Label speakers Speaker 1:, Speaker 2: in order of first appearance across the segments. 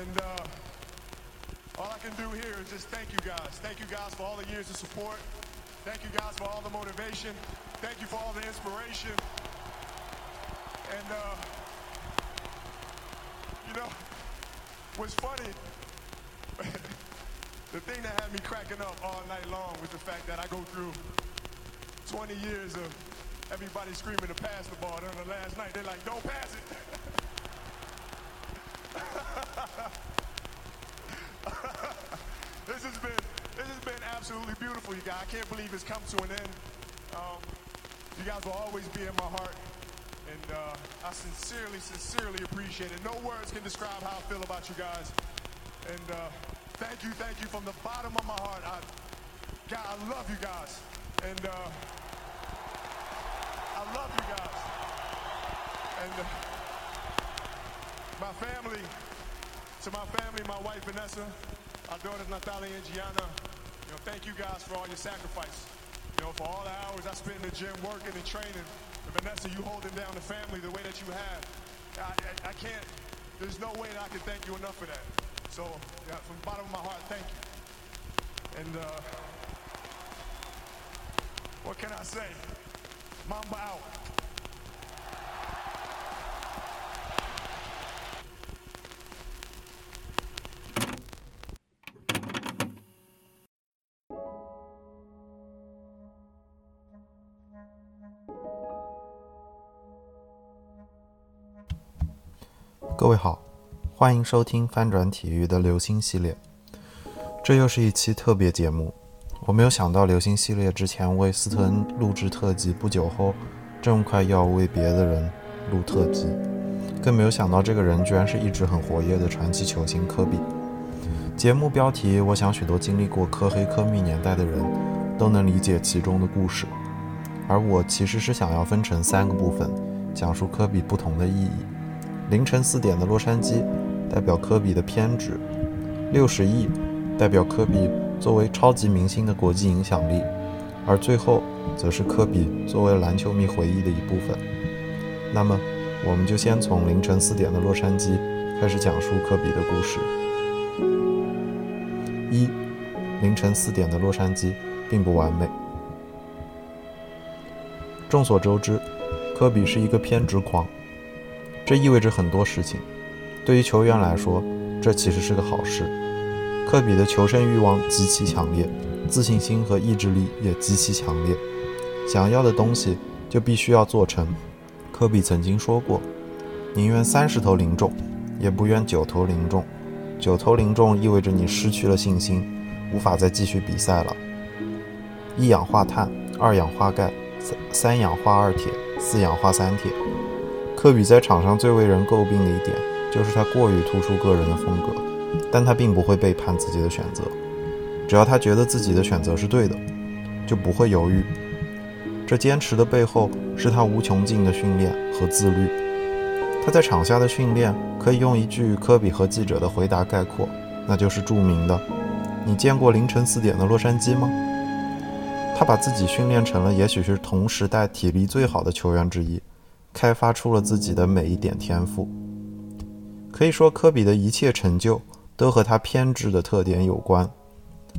Speaker 1: And uh, all I can do here is just thank you guys. Thank you guys for all the years of support. Thank you guys for all the motivation. Thank you for all the inspiration. And uh, you know, what's funny, the thing that had me cracking up all night long was the fact that I go through 20 years of everybody screaming to pass the ball. Then the last night, they're like, don't pass it. absolutely beautiful, you guys. I can't believe it's come to an end. Um, you guys will always be in my heart, and uh, I sincerely, sincerely appreciate it. No words can describe how I feel about you guys. And uh, thank you, thank you from the bottom of my heart. I, God, I love you guys, and uh, I love you guys. And uh, my family, to my family, my wife Vanessa, our daughters Natalia and Gianna, you know, thank you guys for all your sacrifice. You know, for all the hours I spent in the gym working and training. And Vanessa, you holding down the family the way that you have. I, I, I can't, there's no way that I can thank you enough for that. So, yeah, from the bottom of my heart, thank you. And, uh, what can I say? Mamba out.
Speaker 2: 各位好，欢迎收听翻转体育的流星系列。这又是一期特别节目。我没有想到流星系列之前为斯特恩录制特辑，不久后这么快要为别的人录特辑，更没有想到这个人居然是一直很活跃的传奇球星科比。节目标题，我想许多经历过科黑科密年代的人都能理解其中的故事。而我其实是想要分成三个部分，讲述科比不同的意义。凌晨四点的洛杉矶，代表科比的偏执；六十亿，代表科比作为超级明星的国际影响力；而最后，则是科比作为篮球迷回忆的一部分。那么，我们就先从凌晨四点的洛杉矶开始讲述科比的故事。一，凌晨四点的洛杉矶并不完美。众所周知，科比是一个偏执狂。这意味着很多事情。对于球员来说，这其实是个好事。科比的求胜欲望极其强烈，自信心和意志力也极其强烈。想要的东西就必须要做成。科比曾经说过：“宁愿三十头零中，也不愿九头零中。九头零中意味着你失去了信心，无法再继续比赛了。”一氧化碳、二氧化钙、三三氧化二铁、四氧化三铁。科比在场上最为人诟病的一点，就是他过于突出个人的风格，但他并不会背叛自己的选择，只要他觉得自己的选择是对的，就不会犹豫。这坚持的背后，是他无穷尽的训练和自律。他在场下的训练，可以用一句科比和记者的回答概括，那就是著名的：“你见过凌晨四点的洛杉矶吗？”他把自己训练成了，也许是同时代体力最好的球员之一。开发出了自己的每一点天赋。可以说，科比的一切成就都和他偏执的特点有关。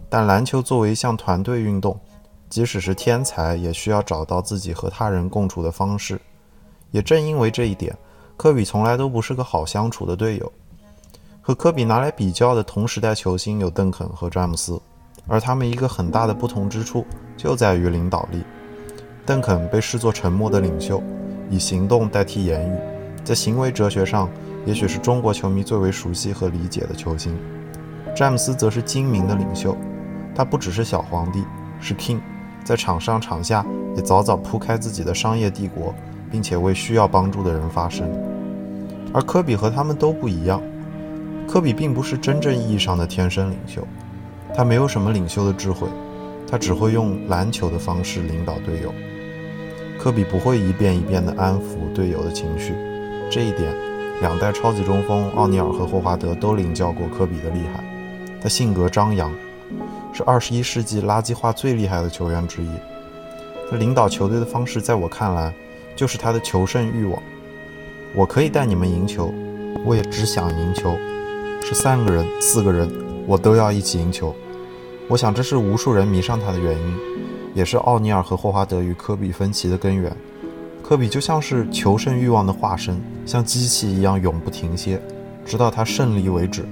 Speaker 2: 但篮球作为一项团队运动，即使是天才，也需要找到自己和他人共处的方式。也正因为这一点，科比从来都不是个好相处的队友。和科比拿来比较的同时代球星有邓肯和詹姆斯，而他们一个很大的不同之处就在于领导力。邓肯被视作沉默的领袖。以行动代替言语，在行为哲学上，也许是中国球迷最为熟悉和理解的球星。詹姆斯则是精明的领袖，他不只是小皇帝，是 king，在场上场下也早早铺开自己的商业帝国，并且为需要帮助的人发声。而科比和他们都不一样，科比并不是真正意义上的天生领袖，他没有什么领袖的智慧，他只会用篮球的方式领导队友。科比不会一遍一遍地安抚队友的情绪，这一点，两代超级中锋奥尼尔和霍华德都领教过科比的厉害。他性格张扬，是二十一世纪垃圾话最厉害的球员之一。他领导球队的方式，在我看来，就是他的求胜欲望。我可以带你们赢球，我也只想赢球。是三个人、四个人，我都要一起赢球。我想这是无数人迷上他的原因，也是奥尼尔和霍华德与科比分歧的根源。科比就像是求胜欲望的化身，像机器一样永不停歇，直到他胜利为止。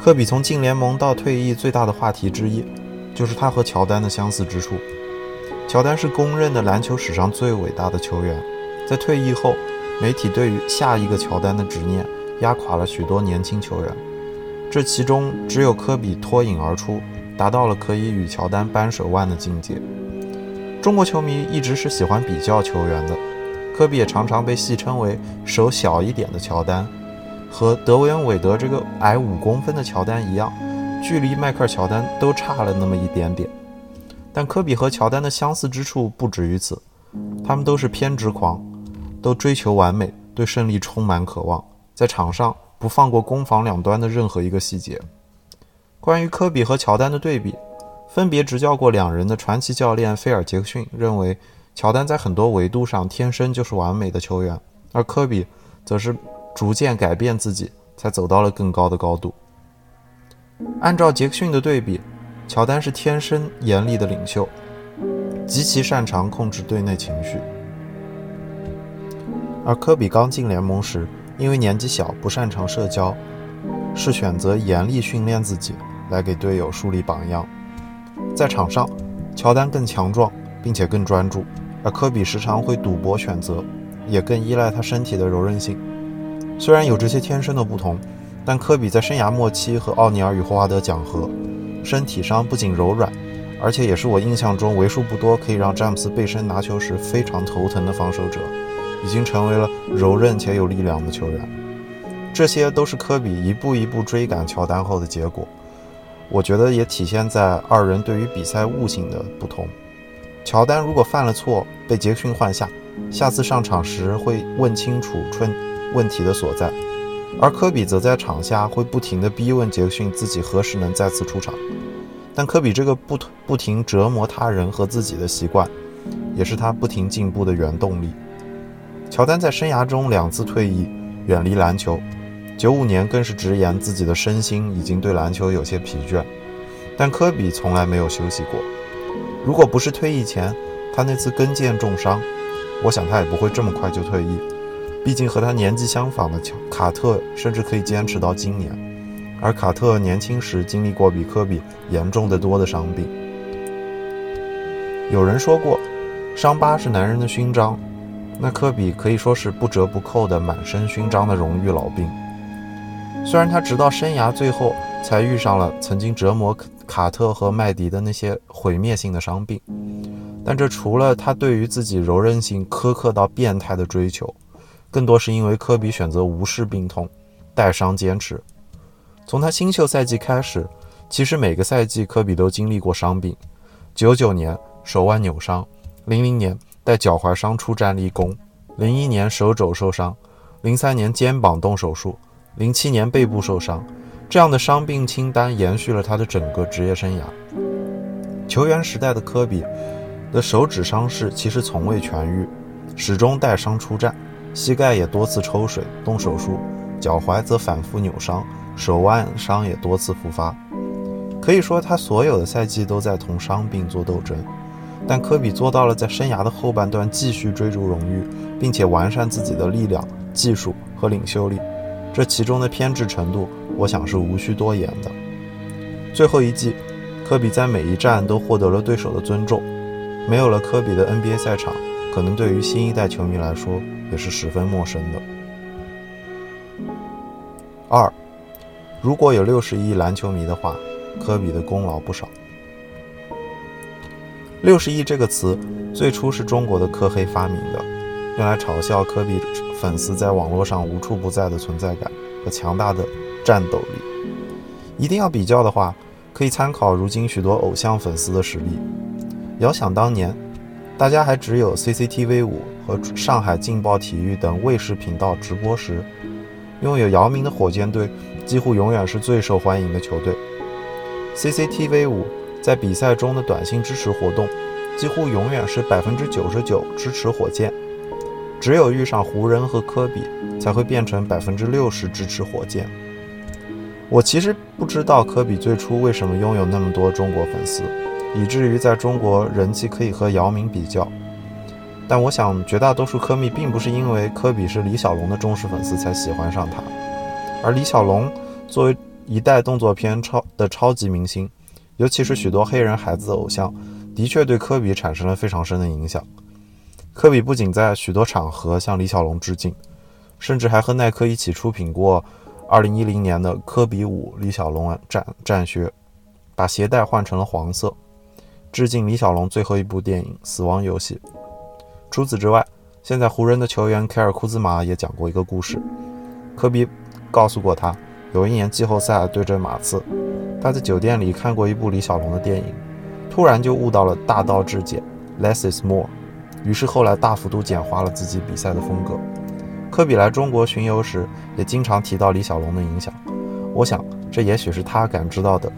Speaker 2: 科比从进联盟到退役最大的话题之一，就是他和乔丹的相似之处。乔丹是公认的篮球史上最伟大的球员，在退役后，媒体对于下一个乔丹的执念压垮了许多年轻球员。这其中只有科比脱颖而出，达到了可以与乔丹扳手腕的境界。中国球迷一直是喜欢比较球员的，科比也常常被戏称为手小一点的乔丹，和德维恩·韦德这个矮五公分的乔丹一样，距离迈克尔·乔丹都差了那么一点点。但科比和乔丹的相似之处不止于此，他们都是偏执狂，都追求完美，对胜利充满渴望，在场上不放过攻防两端的任何一个细节。关于科比和乔丹的对比，分别执教过两人的传奇教练菲尔·杰克逊认为，乔丹在很多维度上天生就是完美的球员，而科比则是逐渐改变自己，才走到了更高的高度。按照杰克逊的对比。乔丹是天生严厉的领袖，极其擅长控制队内情绪。而科比刚进联盟时，因为年纪小，不擅长社交，是选择严厉训练自己，来给队友树立榜样。在场上，乔丹更强壮，并且更专注，而科比时常会赌博选择，也更依赖他身体的柔韧性。虽然有这些天生的不同，但科比在生涯末期和奥尼尔与霍华德讲和。身体上不仅柔软，而且也是我印象中为数不多可以让詹姆斯背身拿球时非常头疼的防守者，已经成为了柔韧且有力量的球员。这些都是科比一步一步追赶乔丹后的结果。我觉得也体现在二人对于比赛悟性的不同。乔丹如果犯了错被杰克逊换下，下次上场时会问清楚出问题的所在。而科比则在场下会不停地逼问杰克逊自己何时能再次出场，但科比这个不不停折磨他人和自己的习惯，也是他不停进步的原动力。乔丹在生涯中两次退役，远离篮球，九五年更是直言自己的身心已经对篮球有些疲倦，但科比从来没有休息过。如果不是退役前他那次跟腱重伤，我想他也不会这么快就退役。毕竟和他年纪相仿的乔卡特，甚至可以坚持到今年。而卡特年轻时经历过比科比严重的多的伤病。有人说过，伤疤是男人的勋章，那科比可以说是不折不扣的满身勋章的荣誉老兵。虽然他直到生涯最后才遇上了曾经折磨卡特和麦迪的那些毁灭性的伤病，但这除了他对于自己柔韧性苛刻到变态的追求。更多是因为科比选择无视病痛，带伤坚持。从他新秀赛季开始，其实每个赛季科比都经历过伤病。九九年手腕扭伤，零零年带脚踝伤出战立功，零一年手肘受伤，零三年肩膀动手术，零七年背部受伤。这样的伤病清单延续了他的整个职业生涯。球员时代的科比的手指伤势其实从未痊愈，始终带伤出战。膝盖也多次抽水动手术，脚踝则反复扭伤，手腕伤也多次复发。可以说，他所有的赛季都在同伤病做斗争。但科比做到了在生涯的后半段继续追逐荣誉，并且完善自己的力量、技术和领袖力。这其中的偏执程度，我想是无需多言的。最后一季，科比在每一战都获得了对手的尊重。没有了科比的 NBA 赛场，可能对于新一代球迷来说。也是十分陌生的。二，如果有六十亿篮球迷的话，科比的功劳不少。六十亿这个词最初是中国的科黑发明的，用来嘲笑科比粉丝在网络上无处不在的存在感和强大的战斗力。一定要比较的话，可以参考如今许多偶像粉丝的实力。遥想当年。大家还只有 CCTV 五和上海劲爆体育等卫视频道直播时，拥有姚明的火箭队几乎永远是最受欢迎的球队。CCTV 五在比赛中的短信支持活动，几乎永远是百分之九十九支持火箭，只有遇上湖人和科比，才会变成百分之六十支持火箭。我其实不知道科比最初为什么拥有那么多中国粉丝，以至于在中国人气可以和姚明比较。但我想，绝大多数科迷并不是因为科比是李小龙的忠实粉丝才喜欢上他，而李小龙作为一代动作片超的超级明星，尤其是许多黑人孩子的偶像，的确对科比产生了非常深的影响。科比不仅在许多场合向李小龙致敬，甚至还和耐克一起出品过2010年的科比五李小龙战战靴，把鞋带换成了黄色，致敬李小龙最后一部电影《死亡游戏》。除此之外，现在湖人的球员凯尔库兹马也讲过一个故事。科比告诉过他，有一年季后赛对阵马刺，他在酒店里看过一部李小龙的电影，突然就悟到了大道至简，less is more。于是后来大幅度简化了自己比赛的风格。科比来中国巡游时，也经常提到李小龙的影响。我想，这也许是他感知到的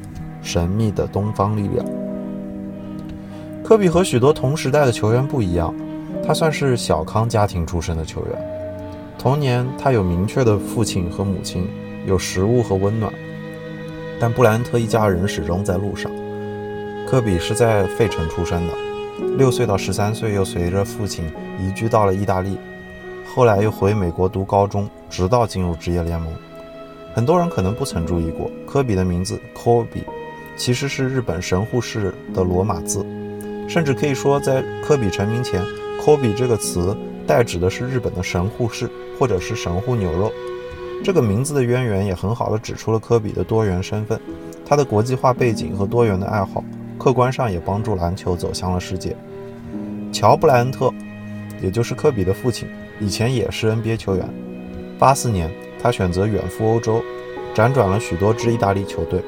Speaker 2: 神秘的东方力量。科比和许多同时代的球员不一样。他算是小康家庭出身的球员，童年他有明确的父亲和母亲，有食物和温暖。但布莱恩特一家人始终在路上。科比是在费城出生的，六岁到十三岁又随着父亲移居到了意大利，后来又回美国读高中，直到进入职业联盟。很多人可能不曾注意过，科比的名字 Kobe 其实是日本神户市的罗马字，甚至可以说在科比成名前。科比这个词代指的是日本的神户市，或者是神户牛肉。这个名字的渊源也很好的指出了科比的多元身份，他的国际化背景和多元的爱好，客观上也帮助篮球走向了世界。乔布莱恩特，也就是科比的父亲，以前也是 NBA 球员。八四年，他选择远赴欧洲，辗转了许多支意大利球队。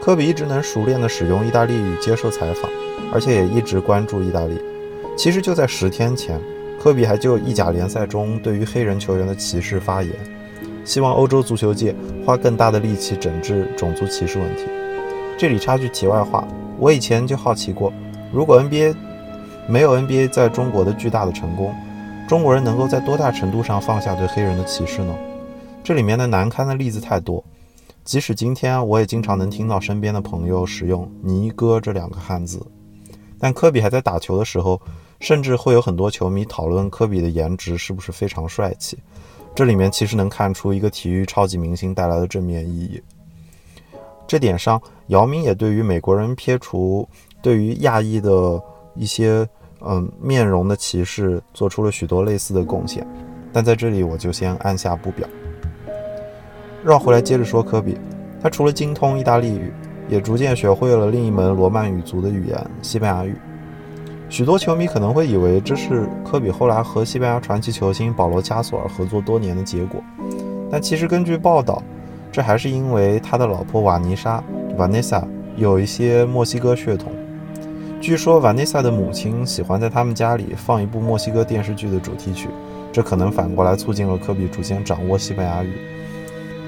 Speaker 2: 科比一直能熟练地使用意大利语接受采访，而且也一直关注意大利。其实就在十天前，科比还就意甲联赛中对于黑人球员的歧视发言，希望欧洲足球界花更大的力气整治种族歧视问题。这里插句题外话，我以前就好奇过，如果 NBA 没有 NBA 在中国的巨大的成功，中国人能够在多大程度上放下对黑人的歧视呢？这里面的难堪的例子太多，即使今天我也经常能听到身边的朋友使用“尼哥”这两个汉字，但科比还在打球的时候。甚至会有很多球迷讨论科比的颜值是不是非常帅气，这里面其实能看出一个体育超级明星带来的正面意义。这点上，姚明也对于美国人撇除对于亚裔的一些嗯面容的歧视做出了许多类似的贡献，但在这里我就先按下不表。绕回来接着说科比，他除了精通意大利语，也逐渐学会了另一门罗曼语族的语言——西班牙语。许多球迷可能会以为这是科比后来和西班牙传奇球星保罗·加索尔合作多年的结果，但其实根据报道，这还是因为他的老婆瓦妮莎 （Vanessa） 有一些墨西哥血统。据说瓦妮莎的母亲喜欢在他们家里放一部墨西哥电视剧的主题曲，这可能反过来促进了科比逐渐掌握西班牙语。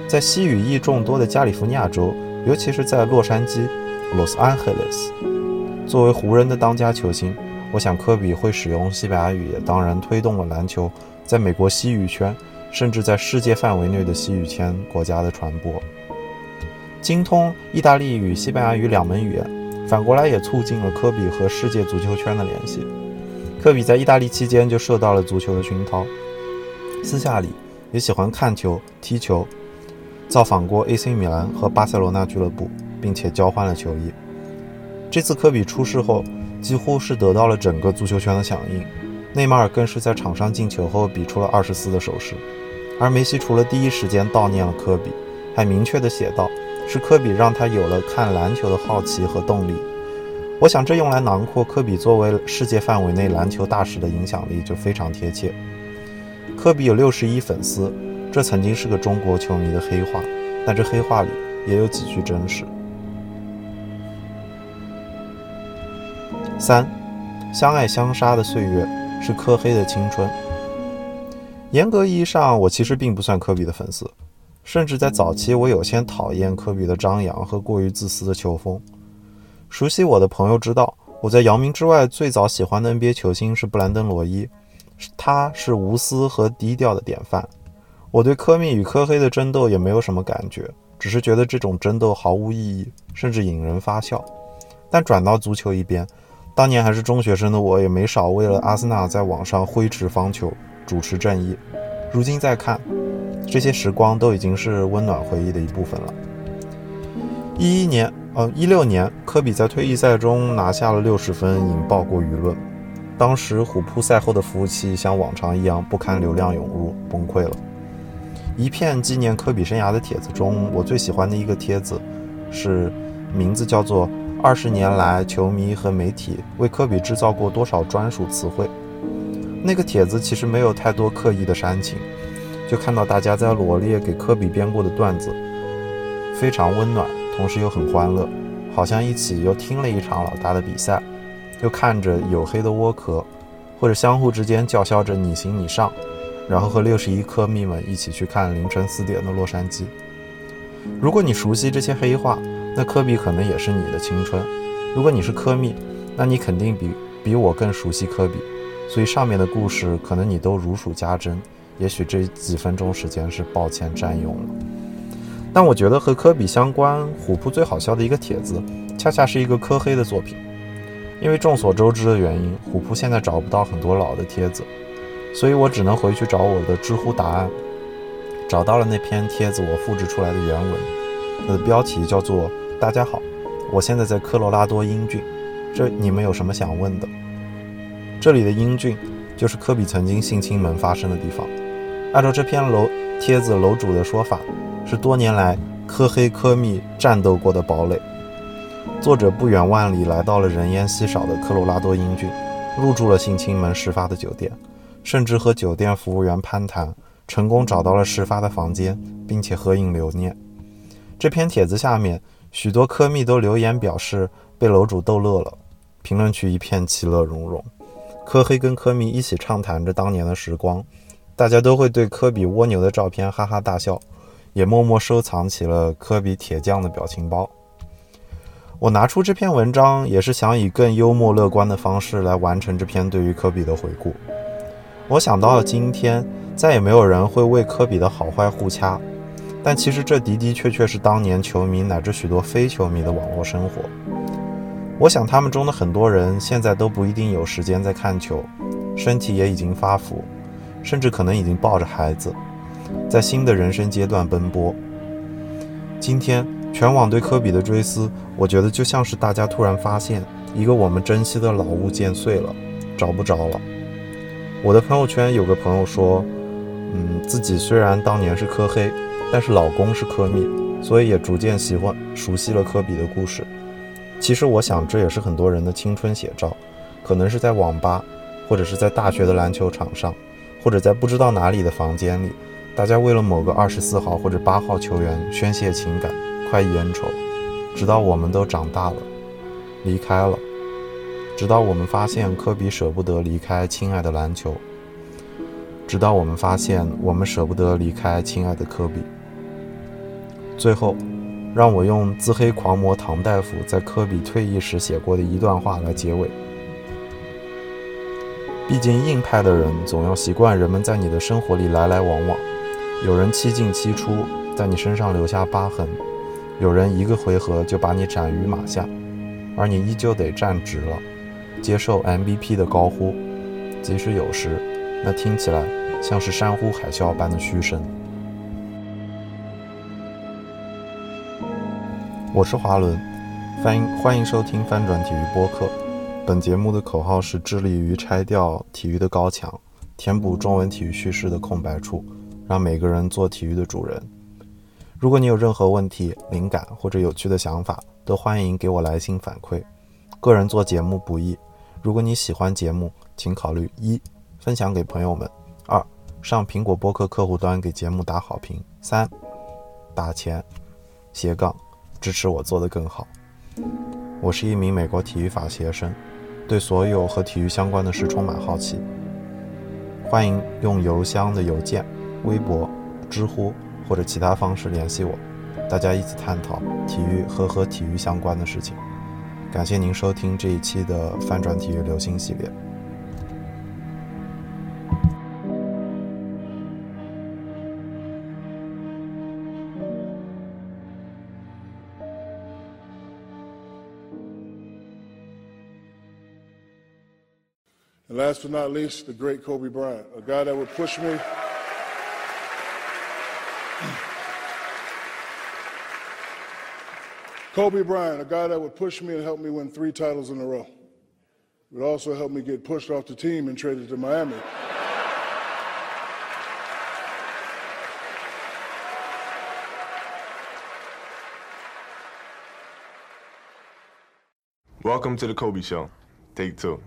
Speaker 2: 在西语裔众多的加利福尼亚州，尤其是在洛杉矶 （Los Angeles），作为湖人的当家球星。我想，科比会使用西班牙语，也当然推动了篮球在美国西语圈，甚至在世界范围内的西语圈国家的传播。精通意大利语、西班牙语两门语言，反过来也促进了科比和世界足球圈的联系。科比在意大利期间就受到了足球的熏陶，私下里也喜欢看球、踢球，造访过 AC 米兰和巴塞罗那俱乐部，并且交换了球衣。这次科比出事后。几乎是得到了整个足球圈的响应，内马尔更是在场上进球后比出了二十四的手势，而梅西除了第一时间悼念了科比，还明确的写道：“是科比让他有了看篮球的好奇和动力。”我想这用来囊括科比作为世界范围内篮球大使的影响力就非常贴切。科比有六十亿粉丝，这曾经是个中国球迷的黑话，但这黑话里也有几句真实。三，相爱相杀的岁月是科黑的青春。严格意义上，我其实并不算科比的粉丝，甚至在早期，我有些讨厌科比的张扬和过于自私的球风。熟悉我的朋友知道，我在姚明之外最早喜欢的 NBA 球星是布兰登·罗伊，他是无私和低调的典范。我对科密与科黑的争斗也没有什么感觉，只是觉得这种争斗毫无意义，甚至引人发笑。但转到足球一边，当年还是中学生的我，也没少为了阿森纳在网上挥斥方遒，主持正义。如今再看，这些时光都已经是温暖回忆的一部分了。一一年，呃，一六年，科比在退役赛中拿下了六十分，引爆过舆论。当时虎扑赛后的服务器像往常一样不堪流量涌入，崩溃了。一片纪念科比生涯的帖子中，我最喜欢的一个帖子，是名字叫做。二十年来，球迷和媒体为科比制造过多少专属词汇？那个帖子其实没有太多刻意的煽情，就看到大家在罗列给科比编过的段子，非常温暖，同时又很欢乐，好像一起又听了一场老大的比赛，又看着黝黑的窝壳，或者相互之间叫嚣着你行你上，然后和六十一科迷们一起去看凌晨四点的洛杉矶。如果你熟悉这些黑话，那科比可能也是你的青春。如果你是科密，那你肯定比比我更熟悉科比，所以上面的故事可能你都如数家珍。也许这几分钟时间是抱歉占用了。但我觉得和科比相关，虎扑最好笑的一个帖子，恰恰是一个科黑的作品。因为众所周知的原因，虎扑现在找不到很多老的帖子，所以我只能回去找我的知乎答案。找到了那篇帖子，我复制出来的原文，它的标题叫做。大家好，我现在在科罗拉多英郡，这你们有什么想问的？这里的英郡就是科比曾经性侵门发生的地方。按照这篇楼帖子楼主的说法，是多年来科黑科密战斗过的堡垒。作者不远万里来到了人烟稀少的科罗拉多英郡，入住了性侵门事发的酒店，甚至和酒店服务员攀谈，成功找到了事发的房间，并且合影留念。这篇帖子下面。许多科密都留言表示被楼主逗乐了，评论区一片其乐融融。科黑跟科密一起畅谈着当年的时光，大家都会对科比蜗牛的照片哈哈大笑，也默默收藏起了科比铁匠的表情包。我拿出这篇文章，也是想以更幽默乐观的方式来完成这篇对于科比的回顾。我想到了今天，再也没有人会为科比的好坏互掐。但其实这的的确确是当年球迷乃至许多非球迷的网络生活。我想他们中的很多人现在都不一定有时间在看球，身体也已经发福，甚至可能已经抱着孩子，在新的人生阶段奔波。今天全网对科比的追思，我觉得就像是大家突然发现一个我们珍惜的老物件碎了，找不着了。我的朋友圈有个朋友说，嗯，自己虽然当年是科黑。但是老公是科密，所以也逐渐喜欢熟悉了科比的故事。其实我想，这也是很多人的青春写照，可能是在网吧，或者是在大学的篮球场上，或者在不知道哪里的房间里，大家为了某个二十四号或者八号球员宣泄情感，快意恩仇，直到我们都长大了，离开了，直到我们发现科比舍不得离开亲爱的篮球，直到我们发现我们舍不得离开亲爱的科比。最后，让我用自黑狂魔唐大夫在科比退役时写过的一段话来结尾。毕竟硬派的人总要习惯人们在你的生活里来来往往，有人七进七出，在你身上留下疤痕；有人一个回合就把你斩于马下，而你依旧得站直了，接受 MVP 的高呼，即使有时那听起来像是山呼海啸般的嘘声。我是华伦，欢迎欢迎收听翻转体育播客。本节目的口号是致力于拆掉体育的高墙，填补中文体育叙事的空白处，让每个人做体育的主人。如果你有任何问题、灵感或者有趣的想法，都欢迎给我来信反馈。个人做节目不易，如果你喜欢节目，请考虑一分享给朋友们；二上苹果播客客户端给节目打好评；三打钱斜杠。支持我做得更好。我是一名美国体育法学生，对所有和体育相关的事充满好奇。欢迎用邮箱的邮件、微博、知乎或者其他方式联系我，大家一起探讨体育和和体育相关的事情。感谢您收听这一期的翻转体育流星系列。
Speaker 3: And last but not least, the great Kobe Bryant, a guy that would push me. Kobe Bryant, a guy that would push me and help me win three titles in a row. Would also help me get pushed off the team and traded to Miami.
Speaker 4: Welcome to the Kobe Show. Take two.